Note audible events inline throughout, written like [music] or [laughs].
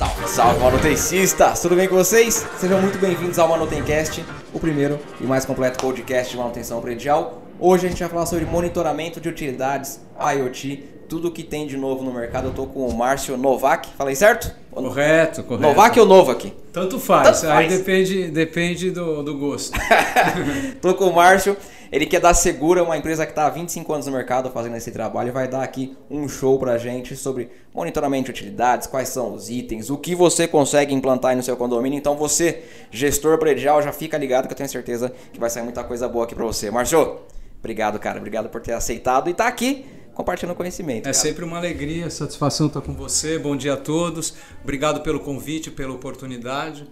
Salve, salve manutencistas! Tudo bem com vocês? Sejam muito bem-vindos ao Manutencast, o primeiro e mais completo podcast de manutenção predial. Hoje a gente vai falar sobre monitoramento de utilidades, IoT, tudo que tem de novo no mercado. Eu tô com o Márcio Novak, falei certo? Correto, correto. Novak ou Novak? Tanto faz, Tanto aí faz. depende, depende do, do gosto. [laughs] Tô com o Márcio, ele que é da Segura, uma empresa que está há 25 anos no mercado fazendo esse trabalho vai dar aqui um show pra gente sobre monitoramento de utilidades, quais são os itens, o que você consegue implantar aí no seu condomínio. Então você, gestor predial, já fica ligado que eu tenho certeza que vai sair muita coisa boa aqui pra você. Márcio, obrigado, cara. Obrigado por ter aceitado e tá aqui compartilhando conhecimento. É cara. sempre uma alegria, satisfação estar com você. Bom dia a todos. Obrigado pelo convite, pela oportunidade.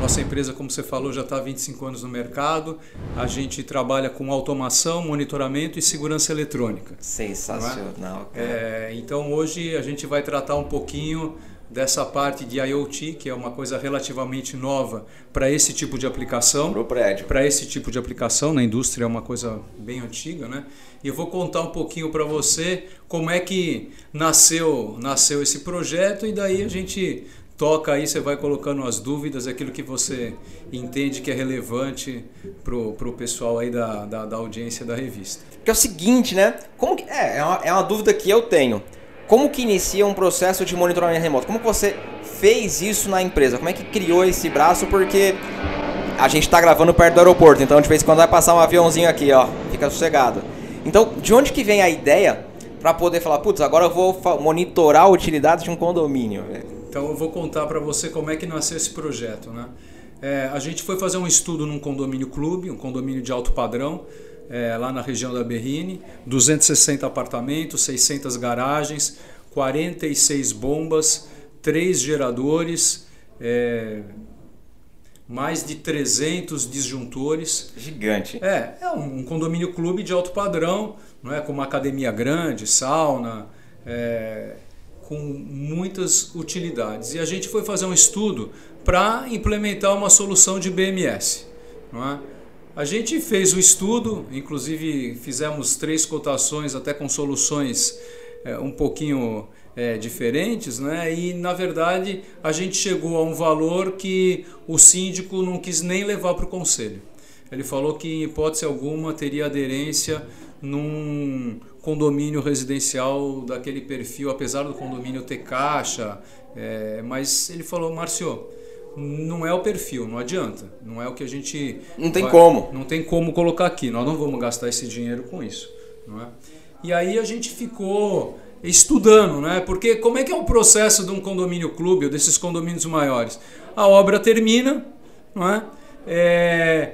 Nossa empresa, como você falou, já está há 25 anos no mercado. A gente trabalha com automação, monitoramento e segurança eletrônica. Sensacional, cara. É, então hoje a gente vai tratar um pouquinho dessa parte de IoT, que é uma coisa relativamente nova para esse tipo de aplicação. Pro prédio. Para esse tipo de aplicação na indústria é uma coisa bem antiga, né? E eu vou contar um pouquinho para você como é que nasceu, nasceu esse projeto e daí a gente toca aí, você vai colocando as dúvidas, aquilo que você entende que é relevante pro, pro pessoal aí da, da, da audiência da revista. Que é o seguinte, né? Como que, é, é uma, é uma dúvida que eu tenho. Como que inicia um processo de monitoramento remoto? Como que você fez isso na empresa? Como é que criou esse braço? Porque a gente está gravando perto do aeroporto, então de vez em quando vai passar um aviãozinho aqui, ó. Fica sossegado. Então, de onde que vem a ideia para poder falar, putz, agora eu vou monitorar utilidades de um condomínio? Então eu vou contar para você como é que nasceu esse projeto, né? É, a gente foi fazer um estudo num condomínio clube, um condomínio de alto padrão, é, lá na região da Berrine, 260 apartamentos, 600 garagens, 46 bombas, 3 geradores, é, mais de 300 disjuntores. Gigante. É, é um condomínio clube de alto padrão, não é? com uma academia grande, sauna, é, com muitas utilidades. E a gente foi fazer um estudo para implementar uma solução de BMS. Não é? A gente fez o estudo, inclusive fizemos três cotações até com soluções é, um pouquinho é, diferentes, né? E na verdade a gente chegou a um valor que o síndico não quis nem levar para o conselho. Ele falou que em hipótese alguma teria aderência num condomínio residencial daquele perfil, apesar do condomínio ter caixa, é, mas ele falou, Márcio, não é o perfil, não adianta, não é o que a gente Não tem como. não tem como colocar aqui, nós não vamos gastar esse dinheiro com isso, não é? E aí a gente ficou estudando, né? Porque como é que é o processo de um condomínio clube ou desses condomínios maiores? A obra termina, não é? É,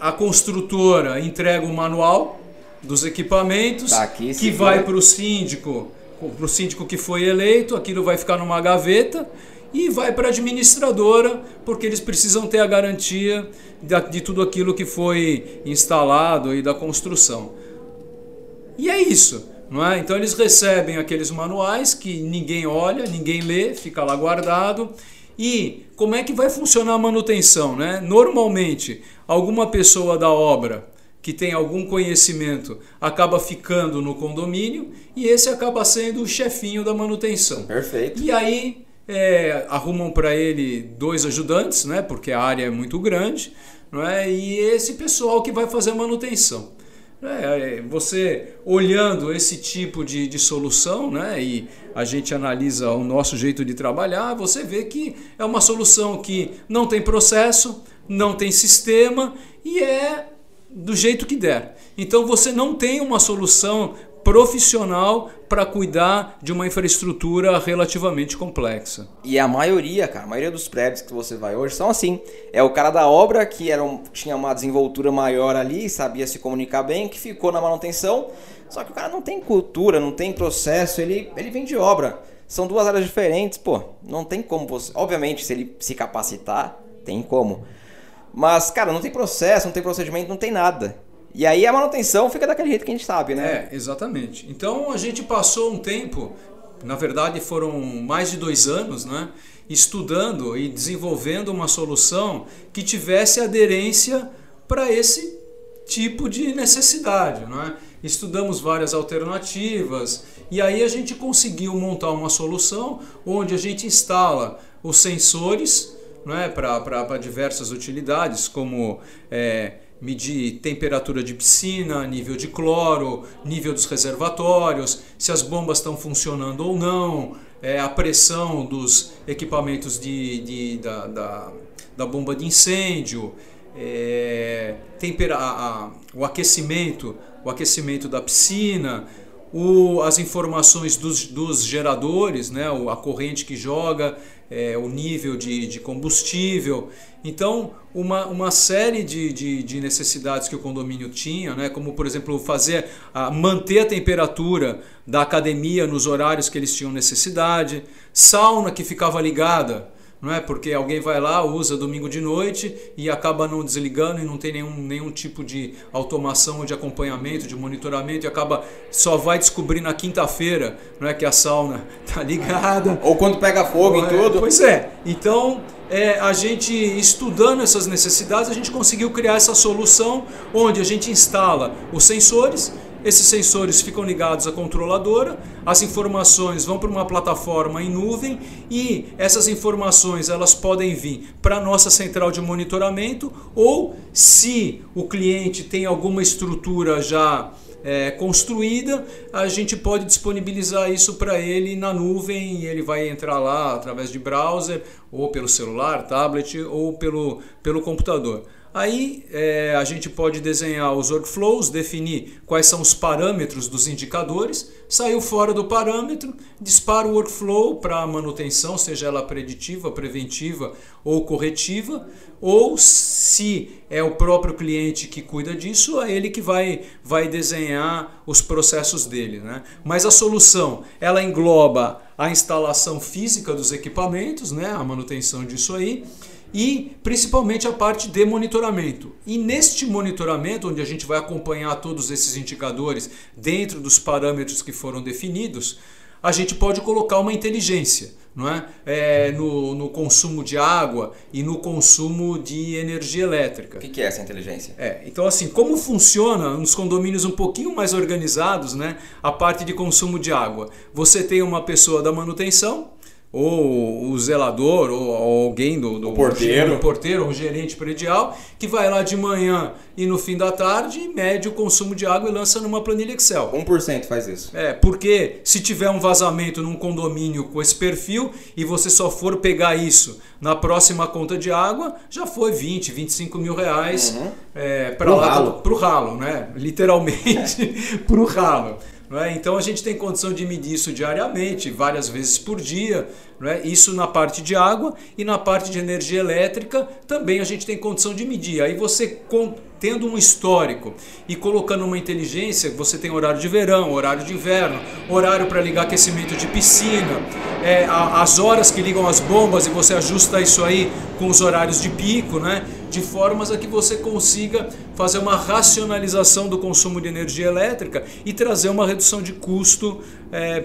a construtora entrega o manual dos equipamentos Tá aqui, que vai para o síndico, para o síndico que foi eleito, aquilo vai ficar numa gaveta e vai para a administradora, porque eles precisam ter a garantia da- de tudo aquilo que foi instalado e da construção. E é isso, não é? Então eles recebem aqueles manuais que ninguém olha, ninguém lê, fica lá guardado. E como é que vai funcionar a manutenção, né? Normalmente, alguma pessoa da obra que tem algum conhecimento acaba ficando no condomínio e esse acaba sendo o chefinho da manutenção. Perfeito. E aí é, arrumam para ele dois ajudantes, né? Porque a área é muito grande, não é? E esse pessoal que vai fazer a manutenção. É, é, você olhando esse tipo de, de solução, né? E a gente analisa o nosso jeito de trabalhar, você vê que é uma solução que não tem processo, não tem sistema e é do jeito que der. Então você não tem uma solução profissional para cuidar de uma infraestrutura relativamente complexa. E a maioria, cara, a maioria dos prédios que você vai hoje são assim. É o cara da obra que era um- tinha uma desenvoltura maior ali, sabia se comunicar bem, que ficou na manutenção. Só que o cara não tem cultura, não tem processo, ele, ele vem de obra. São duas áreas diferentes, pô. Não tem como você. Obviamente, se ele se capacitar, tem como. Mas, cara, não tem processo, não tem procedimento, não tem nada. E aí a manutenção fica daquele jeito que a gente sabe, né? É, exatamente. Então a gente passou um tempo, na verdade foram mais de dois anos, né? Estudando e desenvolvendo uma solução que tivesse aderência para esse tipo de necessidade, não é? estudamos várias alternativas e aí a gente conseguiu montar uma solução onde a gente instala os sensores né, para diversas utilidades, como é, medir temperatura de piscina, nível de cloro, nível dos reservatórios, se as bombas estão funcionando ou não, é, a pressão dos equipamentos de, de da, da, da, bomba de incêndio, é, tempera, a, o aquecimento, o aquecimento da piscina, o, as informações dos, dos geradores, né, a corrente que joga, é, o nível de, de combustível. Então, uma, uma série de, de, de, necessidades que o condomínio tinha, né, como por exemplo fazer a, manter a temperatura da academia nos horários que eles tinham necessidade, sauna que ficava ligada não é? Porque alguém vai lá, usa domingo de noite e acaba não desligando e não tem nenhum, nenhum tipo de automação de acompanhamento, de monitoramento e acaba só vai descobrir na quinta-feira, não é que a sauna [laughs] tá ligada. Ou quando pega fogo e tudo. Pois é. Então, é, a gente estudando essas necessidades, a gente conseguiu criar essa solução onde a gente instala os sensores esses sensores ficam ligados à controladora, as informações vão para uma plataforma em nuvem e essas informações elas podem vir para a nossa central de monitoramento ou se o cliente tem alguma estrutura já é, construída, a gente pode disponibilizar isso para ele na nuvem e ele vai entrar lá através de browser ou pelo celular, tablet ou pelo, pelo computador. Aí é, a gente pode desenhar os workflows, definir quais são os parâmetros dos indicadores, saiu fora do parâmetro, dispara o workflow para manutenção, seja ela preditiva, preventiva ou corretiva, ou se é o próprio cliente que cuida disso, é ele que vai, vai desenhar os processos dele. Né? Mas a solução ela engloba a instalação física dos equipamentos, né? a manutenção disso aí e principalmente a parte de monitoramento. E neste monitoramento, onde a gente vai acompanhar todos esses indicadores dentro dos parâmetros que foram definidos, a gente pode colocar uma inteligência não é? é no, no, consumo de água e no consumo de energia elétrica. O que, que é essa inteligência? É, então, assim, como funciona nos condomínios um pouquinho mais organizados, né, a parte de consumo de água? Você tem uma pessoa da manutenção ou o zelador, ou alguém do, do o porteiro. do porteiro, ou o gerente predial, que vai lá de manhã e no fim da tarde mede o consumo de água e lança numa planilha Excel. 1% faz isso. É, porque se tiver um vazamento num condomínio com esse perfil e você só for pegar isso na próxima conta de água, já foi 20, 25 mil reais uhum. é, para lá ralo. pro ralo, né? Literalmente [laughs] pro ralo. É? Então a gente tem condição de medir isso diariamente, várias vezes por dia. É? Isso na parte de água e na parte de energia elétrica também a gente tem condição de medir. Aí você tendo um histórico e colocando uma inteligência, você tem horário de verão, horário de inverno, horário para ligar aquecimento de piscina, é, as horas que ligam as bombas e você ajusta isso aí com os horários de pico, né? De formas a que você consiga fazer uma racionalização do consumo de energia elétrica e trazer uma redução de custo é,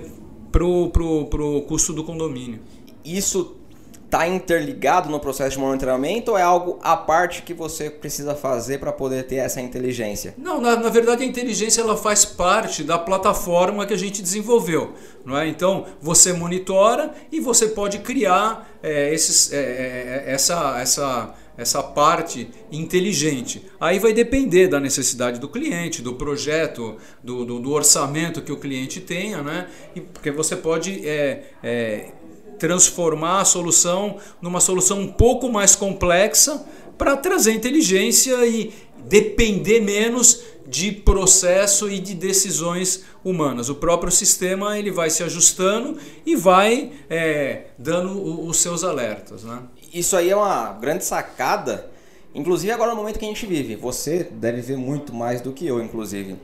para o custo do condomínio. Isso está interligado no processo de monitoramento ou é algo à parte que você precisa fazer para poder ter essa inteligência? Não, na, na, verdade a inteligência ela faz parte da plataforma que a gente desenvolveu. Não é? Então você monitora e você pode criar é, esses, é, é, é essa, essa essa parte inteligente. Aí vai depender da necessidade do cliente, do projeto, do, do, do orçamento que o cliente tenha, né? E porque você pode é, é, transformar a solução numa solução um pouco mais complexa para trazer inteligência e depender menos de processo e de decisões humanas. O próprio sistema ele vai se ajustando e vai é, dando os seus alertas. Né? Isso aí é uma grande sacada, inclusive agora no momento que a gente vive. Você deve ver muito mais do que eu, inclusive.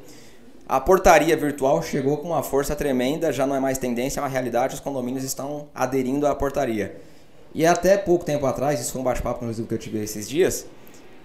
A portaria virtual chegou com uma força tremenda, já não é mais tendência, é uma realidade, os condomínios estão aderindo à portaria. E até pouco tempo atrás, isso foi um bate-papo no que eu tive esses dias,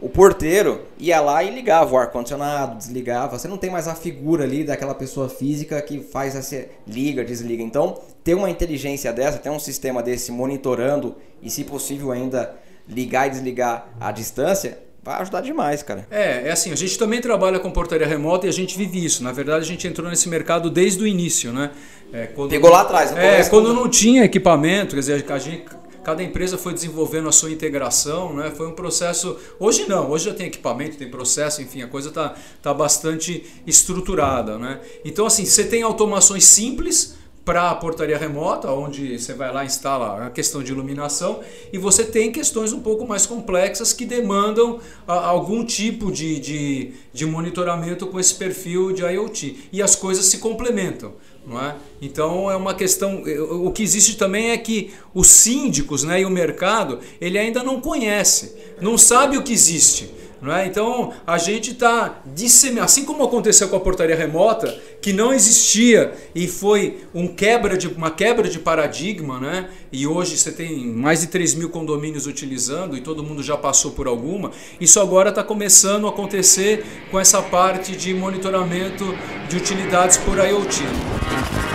o porteiro ia lá e ligava o ar-condicionado, desligava. Você não tem mais a figura ali daquela pessoa física que faz essa liga, desliga. Então, ter uma inteligência dessa, ter um sistema desse monitorando e, se possível, ainda ligar e desligar à distância, vai ajudar demais, cara. É, é assim, a gente também trabalha com portaria remota e a gente vive isso. Na verdade, a gente entrou nesse mercado desde o início, né? É, quando, Pegou lá atrás. É, quando não tinha equipamento, quer dizer, a gente, cada empresa foi desenvolvendo a sua integração, né? Foi um processo. Hoje não, hoje já tem equipamento, tem processo, enfim, a coisa está tá bastante estruturada, né? Então, assim, você tem automações simples para a portaria remota, onde você vai lá e instala a questão de iluminação, e você tem questões um pouco mais complexas que demandam a, algum tipo de, de, de monitoramento com esse perfil de IoT. E as coisas se complementam. Não é? Então é uma questão. O que existe também é que os síndicos né, e o mercado ele ainda não conhece, não sabe o que existe. Não é? Então a gente está disseminando, assim como aconteceu com a portaria remota, que não existia e foi um quebra de, uma quebra de paradigma, né? e hoje você tem mais de 3 mil condomínios utilizando e todo mundo já passou por alguma, isso agora está começando a acontecer com essa parte de monitoramento de utilidades por IoT.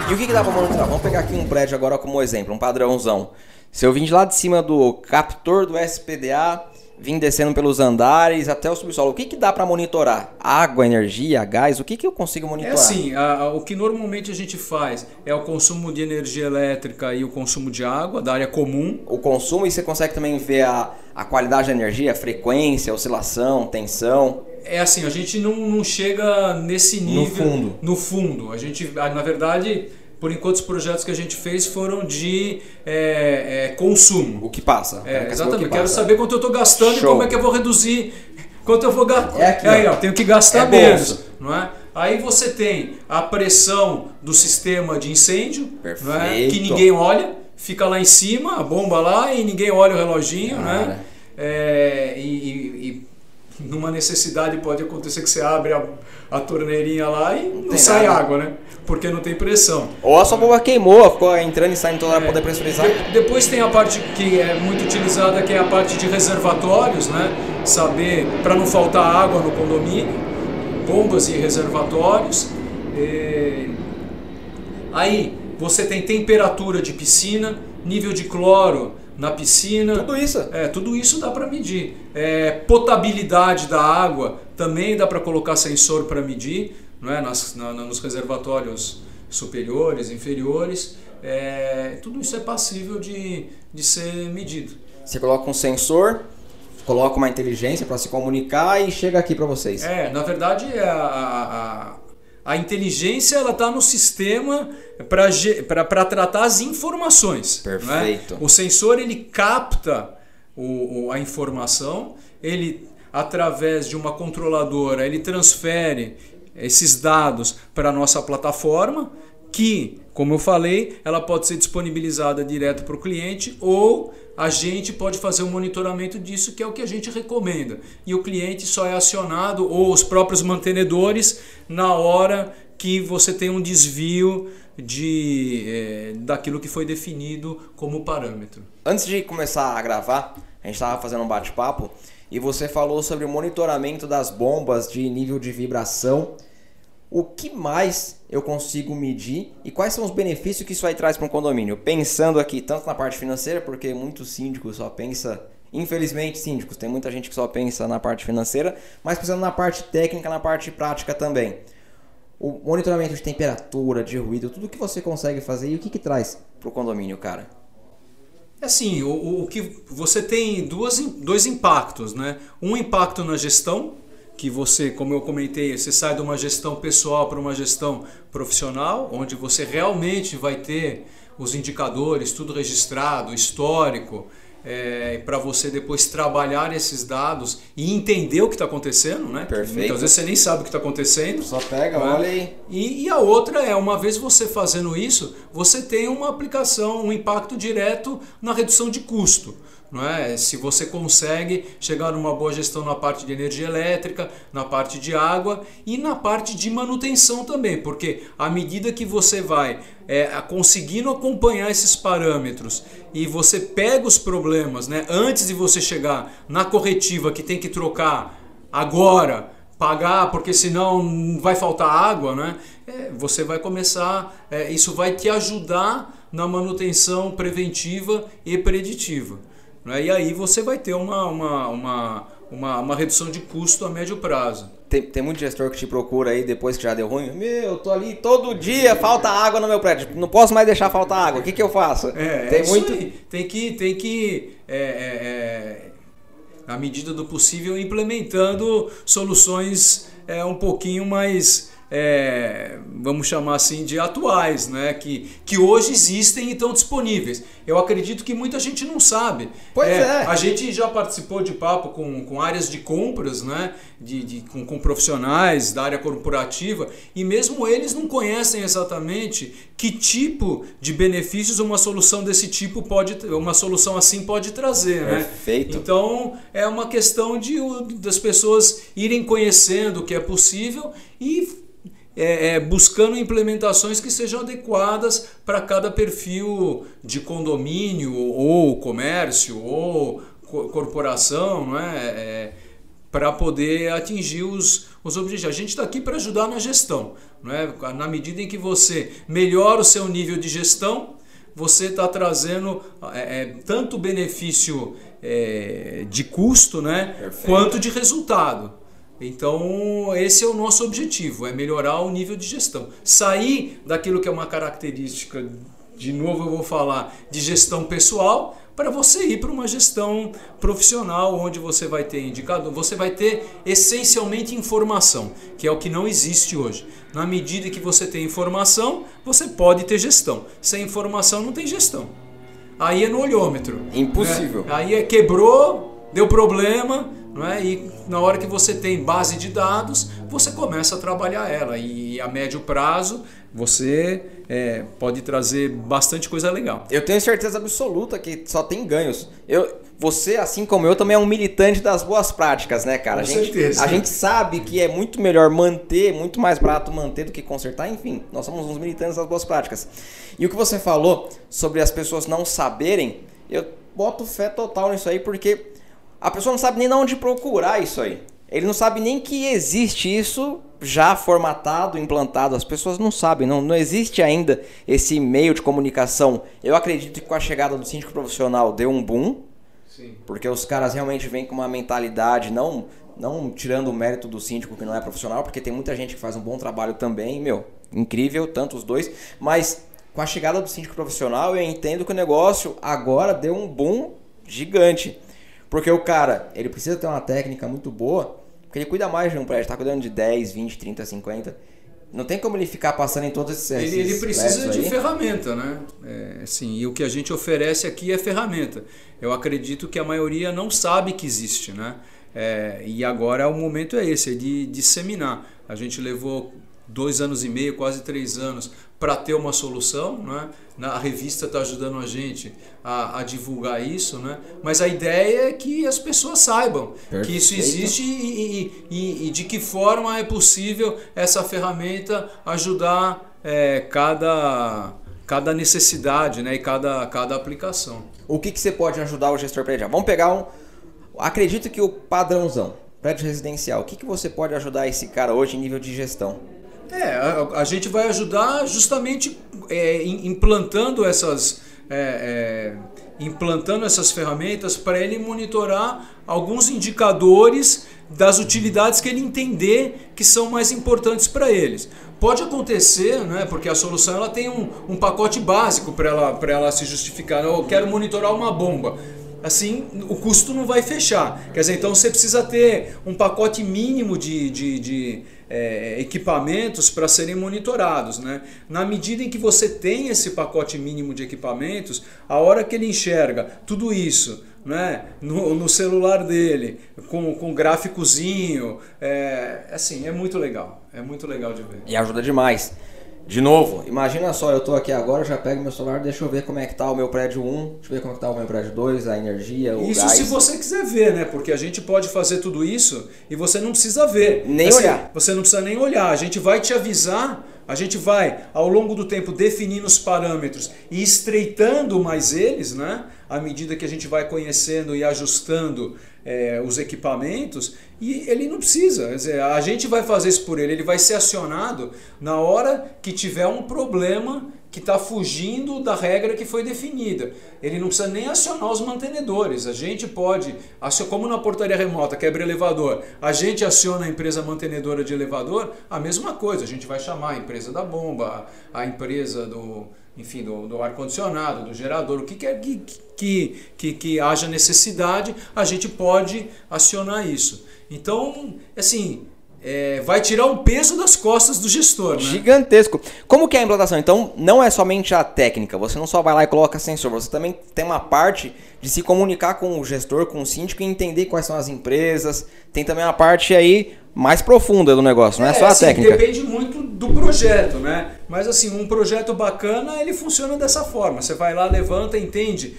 E o que, que dá para monitorar? Vamos pegar aqui um prédio agora como exemplo, um padrãozão. Se eu vim de lá de cima do captor do SPDA vim descendo pelos andares até o subsolo. O que, que dá para monitorar? Água, energia, gás? O que, que eu consigo monitorar? É assim, a, a, o que normalmente a gente faz é o consumo de energia elétrica e o consumo de água da área comum. O consumo e você consegue também ver a, a qualidade da energia, a frequência, oscilação, tensão. É assim, a gente não, não chega nesse nível. No fundo. No fundo. A gente, na verdade por enquanto os projetos que a gente fez foram de é, é, consumo. O que passa. É, exatamente. Que Quero saber quanto eu estou gastando Show. e como é que eu vou reduzir. Quanto eu vou gastar. É aqui, Aí, ó, tenho que gastar é menos. Não é? Aí você tem a pressão do sistema de incêndio, é? que ninguém olha, fica lá em cima, a bomba lá e ninguém olha o reloginho, né? É, e, e, e, numa necessidade pode acontecer que você abre a, a torneirinha lá e não, não sai nada. água, né? porque não tem pressão. Ou a sua bomba queimou, ficou entrando e saindo toda hora para poder pressurizar. De, depois tem a parte que é muito utilizada, que é a parte de reservatórios, né? Saber para não faltar água no condomínio, bombas e reservatórios. E... Aí você tem temperatura de piscina, nível de cloro na piscina. Tudo isso. É, tudo isso dá para medir. É, potabilidade da água também dá para colocar sensor para medir não é? Nas, na, nos reservatórios superiores, inferiores, é, tudo isso é passível de, de ser medido. Você coloca um sensor, coloca uma inteligência para se comunicar e chega aqui para vocês. É, na verdade a, a, a inteligência ela está no sistema para tratar as informações. É? Perfeito. É? O sensor ele capta o, o, a informação, ele através de uma controladora ele transfere esses dados para a nossa plataforma, que, como eu falei, ela pode ser disponibilizada direto para o cliente ou a gente pode fazer um monitoramento disso, que é o que a gente recomenda. E o cliente só é acionado, ou os próprios mantenedores, na hora que você tem um desvio de, é, daquilo que foi definido como parâmetro. Antes de começar a gravar, a gente estava fazendo um bate-papo e você falou sobre o monitoramento das bombas de nível de vibração o que mais eu consigo medir e quais são os benefícios que isso aí traz para um condomínio. Pensando aqui tanto na parte financeira, porque muitos síndicos só pensa, infelizmente síndicos, tem muita gente que só pensa na parte financeira, mas pensando na parte técnica, na parte prática também. O monitoramento de temperatura, de ruído, tudo que você consegue fazer e o que, que traz para o condomínio, cara? Assim, o, o que você tem duas, dois impactos, né? Um impacto na gestão, que você, como eu comentei, você sai de uma gestão pessoal para uma gestão profissional, onde você realmente vai ter os indicadores, tudo registrado, histórico, é, para você depois trabalhar esses dados e entender o que está acontecendo, né? Perfeito. Muitas vezes você nem sabe o que está acontecendo. Só pega, né? olha aí. E, e a outra é, uma vez você fazendo isso, você tem uma aplicação, um impacto direto na redução de custo não é? Se você consegue chegar numa boa gestão na parte de energia elétrica, na parte de água e na parte de manutenção também, porque à medida que você vai é, conseguindo acompanhar esses parâmetros e você pega os problemas, né, antes de você chegar na corretiva que tem que trocar agora pagar porque senão vai faltar água, né? É, você vai começar, é, isso vai te ajudar na manutenção preventiva e preditiva. Né? E aí você vai ter uma, uma, uma, uma, uma redução de custo a médio prazo. Tem, tem muito gestor que te procura aí depois que já deu ruim. Meu, eu tô ali todo dia, falta água no meu prédio. Não posso mais deixar faltar água. O que, que eu faço? É, tem é muito. Tem que, tem que é, é, é, na medida do possível, implementando soluções é, um pouquinho mais é, vamos chamar assim, de atuais, né? que, que hoje existem e estão disponíveis. Eu acredito que muita gente não sabe. Pois é. é. A gente já participou de papo com, com áreas de compras, né? de, de com, com profissionais da área corporativa, e mesmo eles não conhecem exatamente que tipo de benefícios uma solução desse tipo pode, uma solução assim pode trazer. Né? Perfeito. Então é uma questão de, das pessoas irem conhecendo o que é possível e é, é, buscando implementações que sejam adequadas para cada perfil de condomínio ou comércio ou corporação, não é? é para poder atingir os, os objetivos. A gente está aqui para ajudar na gestão. Não é? Na medida em que você melhora o seu nível de gestão, você está trazendo é, é, tanto benefício é, de custo né, quanto de resultado. Então, esse é o nosso objetivo, é melhorar o nível de gestão. Sair daquilo que é uma característica, de novo eu vou falar, de gestão pessoal, para você ir para uma gestão profissional, onde você vai ter indicador, você vai ter essencialmente informação, que é o que não existe hoje. Na medida que você tem informação, você pode ter gestão. Sem informação não tem gestão. Aí é no olhômetro. Impossível. Né? Aí é quebrou, deu problema, não é? E na hora que você tem base de dados, você começa a trabalhar ela. E a médio prazo você é, pode trazer bastante coisa legal. Eu tenho certeza absoluta que só tem ganhos. Eu, você, assim como eu, também é um militante das boas práticas, né, cara? Com a gente, certeza. A gente sabe que é muito melhor manter, muito mais barato manter do que consertar. Enfim, nós somos uns militantes das boas práticas. E o que você falou sobre as pessoas não saberem, eu boto fé total nisso aí, porque a pessoa não sabe nem de onde procurar isso aí. Ele não sabe nem que existe isso já formatado, implantado. As pessoas não sabem, não, não existe ainda esse meio de comunicação. Eu acredito que com a chegada do síndico profissional deu um boom. Sim. Porque os caras realmente vêm com uma mentalidade, não, não tirando o mérito do síndico que não é profissional, porque tem muita gente que faz um bom trabalho também, meu, incrível, tanto os dois. Mas com a chegada do síndico profissional, eu entendo que o negócio agora deu um boom gigante. Porque o cara, ele precisa ter uma técnica muito boa, porque ele cuida mais de um prédio, tá cuidando de 10, 20, 30, 50. Não tem como ele ficar passando em todos esses. Ele, ele precisa de aí. ferramenta, né? É, sim, e o que a gente oferece aqui é ferramenta. Eu acredito que a maioria não sabe que existe, né? É, e agora o momento é esse, é de disseminar. A gente levou dois anos e meio, quase três anos, para ter uma solução. Né? A revista está ajudando a gente a, a, divulgar isso, né? mas a ideia é que as pessoas saibam Perfeito. que isso existe e, e, e, e, de que forma é possível essa ferramenta ajudar é, cada, cada necessidade né? e cada, cada aplicação. O que, que você pode ajudar o gestor predial? Vamos pegar um. Acredito que o padrãozão, prédio residencial, o que, que você pode ajudar esse cara hoje em nível de gestão? É, a, a gente vai ajudar justamente é, implantando essas. É, é, implantando essas ferramentas para ele monitorar alguns indicadores das utilidades que ele entender que são mais importantes para eles. Pode acontecer, né, porque a solução ela tem um, um pacote básico para ela, ela se justificar. Eu quero monitorar uma bomba assim o custo não vai fechar. Quer dizer, então você precisa ter um pacote mínimo de, de, de é, equipamentos para serem monitorados. Né? Na medida em que você tem esse pacote mínimo de equipamentos, a hora que ele enxerga tudo isso né? no, no celular dele, com, com gráficozinho, é, assim, é muito legal. É muito legal de ver. E ajuda demais. De novo, imagina só, eu tô aqui agora, já pego meu celular, deixa eu ver como é que tá o meu prédio 1, deixa eu ver como é que tá o meu prédio 2, a energia, o Isso gás. se você quiser ver, né? Porque a gente pode fazer tudo isso e você não precisa ver. Nem assim, olhar. Você não precisa nem olhar. A gente vai te avisar, a gente vai, ao longo do tempo, definindo os parâmetros e estreitando mais eles, né? À medida que a gente vai conhecendo e ajustando é, os equipamentos e ele não precisa. Dizer, a gente vai fazer isso por ele, ele vai ser acionado na hora que tiver um problema que está fugindo da regra que foi definida. Ele não precisa nem acionar os mantenedores. A gente pode, como na portaria remota, quebra elevador, a gente aciona a empresa mantenedora de elevador, a mesma coisa. A gente vai chamar a empresa da bomba, a empresa do, enfim, do, do ar-condicionado, do gerador, o que quer que, que, que, que haja necessidade, a gente pode acionar isso. Então, assim, é, vai tirar um peso das costas do gestor. Né? Gigantesco. Como que é a implantação? Então, não é somente a técnica. Você não só vai lá e coloca sensor. Você também tem uma parte de se comunicar com o gestor, com o síndico e entender quais são as empresas. Tem também uma parte aí mais profunda do negócio, não é, é só a assim, técnica. Depende muito do projeto, né? Mas assim, um projeto bacana, ele funciona dessa forma. Você vai lá, levanta, entende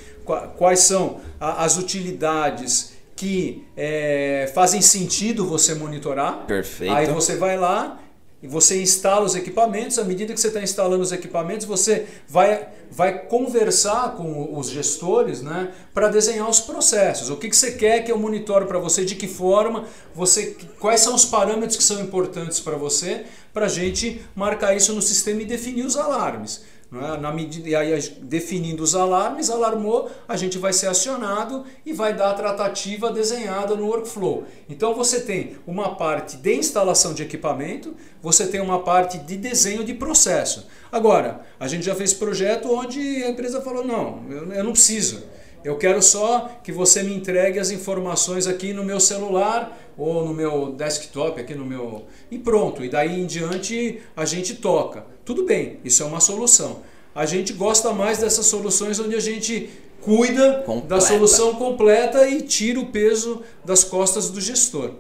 quais são as utilidades que é, fazem sentido você monitorar. Perfeito. Aí você vai lá e você instala os equipamentos. À medida que você está instalando os equipamentos, você vai, vai conversar com os gestores né, para desenhar os processos. O que, que você quer que eu monitore para você, de que forma, você, quais são os parâmetros que são importantes para você, para a gente marcar isso no sistema e definir os alarmes. É? Na medida, e aí, definindo os alarmes, alarmou, a gente vai ser acionado e vai dar a tratativa desenhada no workflow. Então você tem uma parte de instalação de equipamento, você tem uma parte de desenho de processo. Agora, a gente já fez projeto onde a empresa falou: não, eu, eu não preciso. Eu quero só que você me entregue as informações aqui no meu celular ou no meu desktop, aqui no meu. E pronto. E daí em diante a gente toca. Tudo bem, isso é uma solução. A gente gosta mais dessas soluções onde a gente cuida completa. da solução completa e tira o peso das costas do gestor.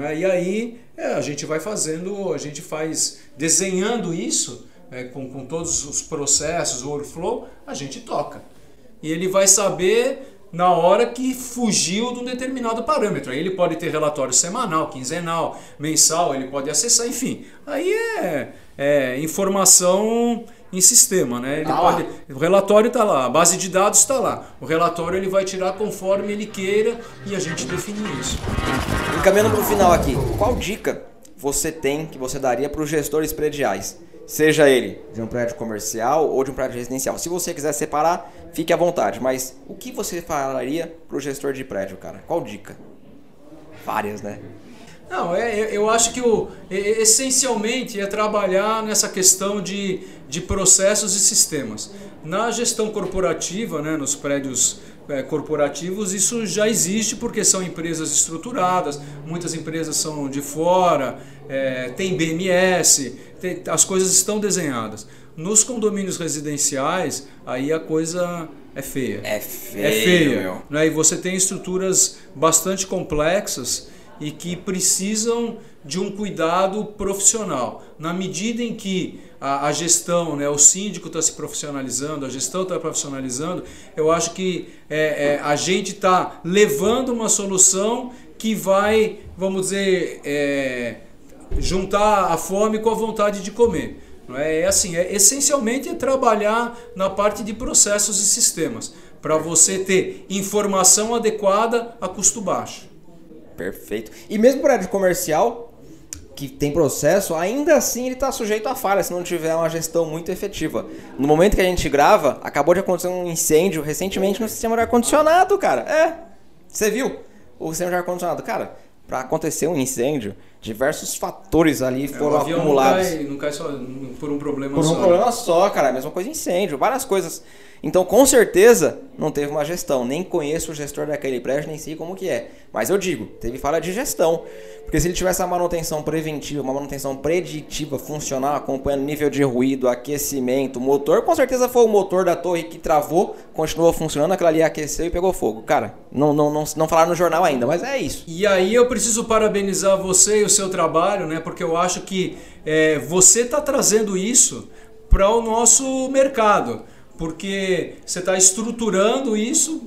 É? E aí é, a gente vai fazendo, a gente faz desenhando isso é, com, com todos os processos, o workflow, a gente toca. E ele vai saber na hora que fugiu de um determinado parâmetro. Aí ele pode ter relatório semanal, quinzenal, mensal, ele pode acessar, enfim. Aí é, é informação em sistema, né? Ele tá pode, o relatório está lá, a base de dados está lá. O relatório ele vai tirar conforme ele queira e a gente define isso. Encaminhando para o final aqui, qual dica você tem que você daria para os gestores prediais? Seja ele de um prédio comercial ou de um prédio residencial. Se você quiser separar, fique à vontade. Mas o que você falaria para o gestor de prédio, cara? Qual dica? Várias, né? Não, é, eu acho que o, essencialmente é trabalhar nessa questão de, de processos e sistemas. Na gestão corporativa, né, nos prédios é, corporativos, isso já existe porque são empresas estruturadas, muitas empresas são de fora, é, tem BMS, as coisas estão desenhadas. Nos condomínios residenciais, aí a coisa é feia. É feio. É feia. Né? E você tem estruturas bastante complexas e que precisam de um cuidado profissional. Na medida em que a, a gestão, né, o síndico está se profissionalizando, a gestão está profissionalizando, eu acho que é, é, a gente está levando uma solução que vai, vamos dizer, é, juntar a fome com a vontade de comer. Não é? é assim, é, essencialmente é trabalhar na parte de processos e sistemas, para você ter informação adequada a custo baixo. Perfeito. E mesmo para prédio comercial, que tem processo, ainda assim ele está sujeito a falha se não tiver uma gestão muito efetiva. No momento que a gente grava, acabou de acontecer um incêndio recentemente no sistema de ar-condicionado, cara. É, você viu o sistema de ar-condicionado. Cara, para acontecer um incêndio, diversos fatores ali é, foram acumulados. Não cai, não cai só por um problema por só. Por um problema só, cara. A mesma coisa incêndio, várias coisas então, com certeza, não teve uma gestão. Nem conheço o gestor daquele prédio, nem sei como que é. Mas eu digo, teve falha de gestão. Porque se ele tivesse a manutenção preventiva, uma manutenção preditiva, funcional, acompanhando nível de ruído, aquecimento, motor, com certeza foi o motor da torre que travou, continuou funcionando, aquilo ali aqueceu e pegou fogo. Cara, não, não, não, não falaram no jornal ainda, mas é isso. E aí eu preciso parabenizar você e o seu trabalho, né? Porque eu acho que é, você está trazendo isso para o nosso mercado porque você está estruturando isso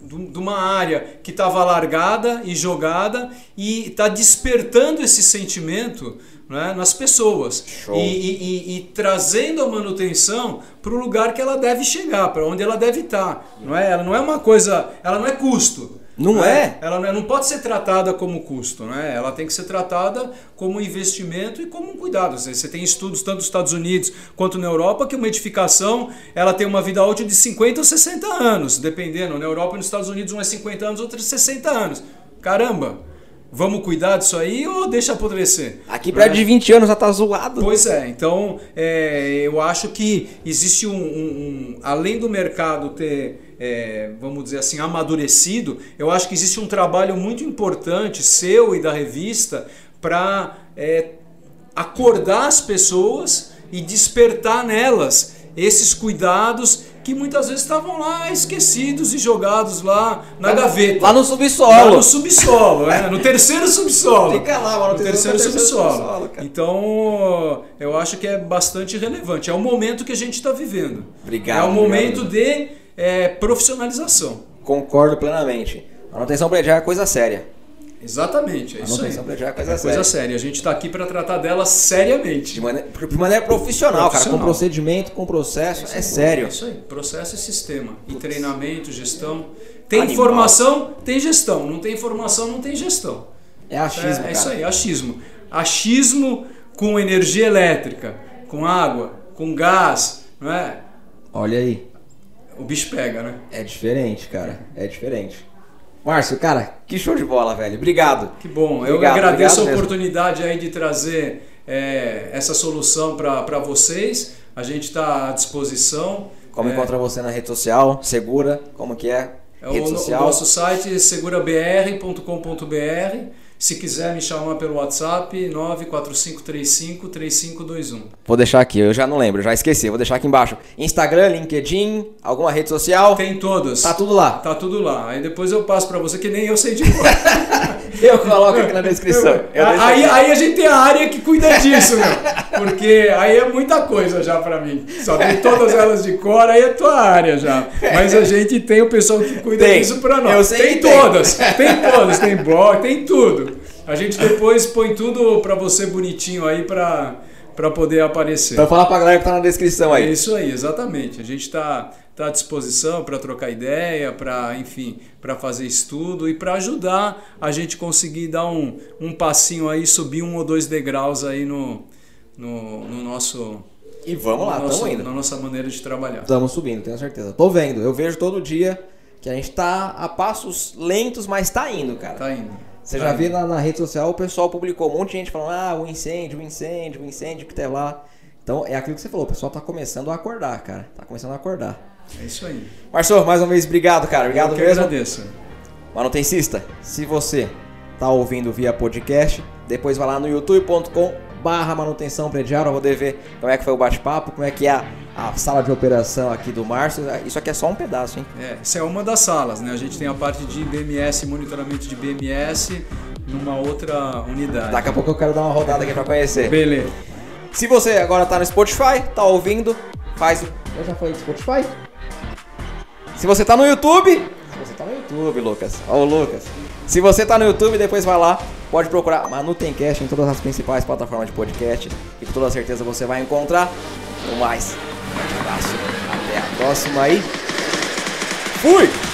de uma área que estava largada e jogada e está despertando esse sentimento né, nas pessoas e, e, e, trazendo a manutenção para o lugar que ela deve chegar, para onde ela deve estar. Tá, não é? Ela não é uma coisa, ela não é custo. Não né? é? Ela não pode ser tratada como custo, né? Ela tem que ser tratada como investimento e como um cuidado. Você tem estudos tanto nos Estados Unidos quanto na Europa que uma edificação ela tem uma vida útil de 50 ou 60 anos, dependendo. Na Europa e nos Estados Unidos um é 50 anos, outro é 60 anos. Caramba! Vamos cuidar disso aí ou deixa apodrecer? Aqui prédio de 20 anos já tá zoado. Pois é, então é, eu acho que existe um, um, um além do mercado ter é, vamos dizer assim, amadurecido, eu acho que existe um trabalho muito importante seu e da revista para é, acordar as pessoas e despertar nelas esses cuidados que muitas vezes estavam lá esquecidos e jogados lá na gaveta. Lá no subsolo. Lá no subsolo, né? no terceiro subsolo. Fica lá, mano, no terceiro, terceiro subsolo. subsolo então, eu acho que é bastante relevante. É o momento que a gente está vivendo. Obrigado. É o momento obrigado. de é, profissionalização. Concordo plenamente. Manutenção predial é coisa séria. Exatamente, é isso aí. Predial é coisa, é séria. coisa séria. A gente está aqui para tratar dela seriamente. De maneira, de maneira profissional, profissional, cara, com procedimento, com processo, é, é sério. É isso aí, processo e sistema. E treinamento, gestão. Tem Animal. informação, tem gestão. Não tem informação, não tem gestão. É achismo, É, é isso aí, achismo. Achismo com energia elétrica, com água, com gás, não é? Olha aí o bicho pega, né? É diferente, cara. É diferente. Márcio, cara, que show de bola, velho. Obrigado. Que bom. Obrigado, Eu agradeço a oportunidade aí de trazer é, essa solução para vocês. A gente está à disposição. Como é, encontra você na rede social? Segura? Como que é? É rede o, social? o nosso site segurabr.com.br se quiser me chamar pelo WhatsApp, 945353521. Vou deixar aqui, eu já não lembro, já esqueci. Vou deixar aqui embaixo. Instagram, LinkedIn, alguma rede social? Tem todas. Tá tudo lá. Tá tudo lá. Aí depois eu passo para você que nem eu sei de cor. [laughs] eu coloco aqui na descrição. aí, aí a gente tem a área que cuida disso, meu. Porque aí é muita coisa já para mim. Só tem todas elas de cor, aí é tua área já. Mas a gente tem o pessoal que cuida tem. disso para nós. Eu tem todas. Tem. tem todas, tem blog, tem tudo. A gente depois põe tudo para você bonitinho aí para para poder aparecer. Para falar para a galera que tá na descrição aí. É isso aí, exatamente. A gente está tá à disposição para trocar ideia, para enfim, para fazer estudo e para ajudar a gente conseguir dar um, um passinho aí, subir um ou dois degraus aí no, no, no nosso e vamos lá, estamos indo. Na nossa maneira de trabalhar. Estamos subindo, tenho certeza. Tô vendo, eu vejo todo dia que a gente está a passos lentos, mas está indo, cara. Está indo. Você já viu na, na, rede social, o pessoal publicou um monte de gente falando, ah, o incêndio, o incêndio, o incêndio que tem lá. Então é aquilo que você falou, o pessoal tá começando a acordar, cara. Tá começando a acordar. É isso aí. Marcelo, mais uma vez, obrigado, cara. Obrigado Eu que mesmo. agradeço. Manutencista, se você tá ouvindo via podcast, depois vai lá no youtube.com barra manutenção predial, eu vou ver como é que foi o bate-papo, como é que é a a sala de operação aqui do Márcio, isso aqui é só um pedaço, hein? É, isso é uma das salas, né? A gente tem a parte de BMS, monitoramento de BMS, numa outra unidade. Daqui a pouco eu quero dar uma rodada aqui para conhecer. Beleza. Se você agora tá no Spotify, tá ouvindo, faz o... Eu já falei do Spotify? Se você tá no YouTube... Se você tá no YouTube, Lucas. Ó o Lucas. Se você tá no YouTube, depois vai lá, pode procurar Manutencast em todas as principais plataformas de podcast e com toda certeza você vai encontrar. No mais, um abraço, até a próxima aí. Fui!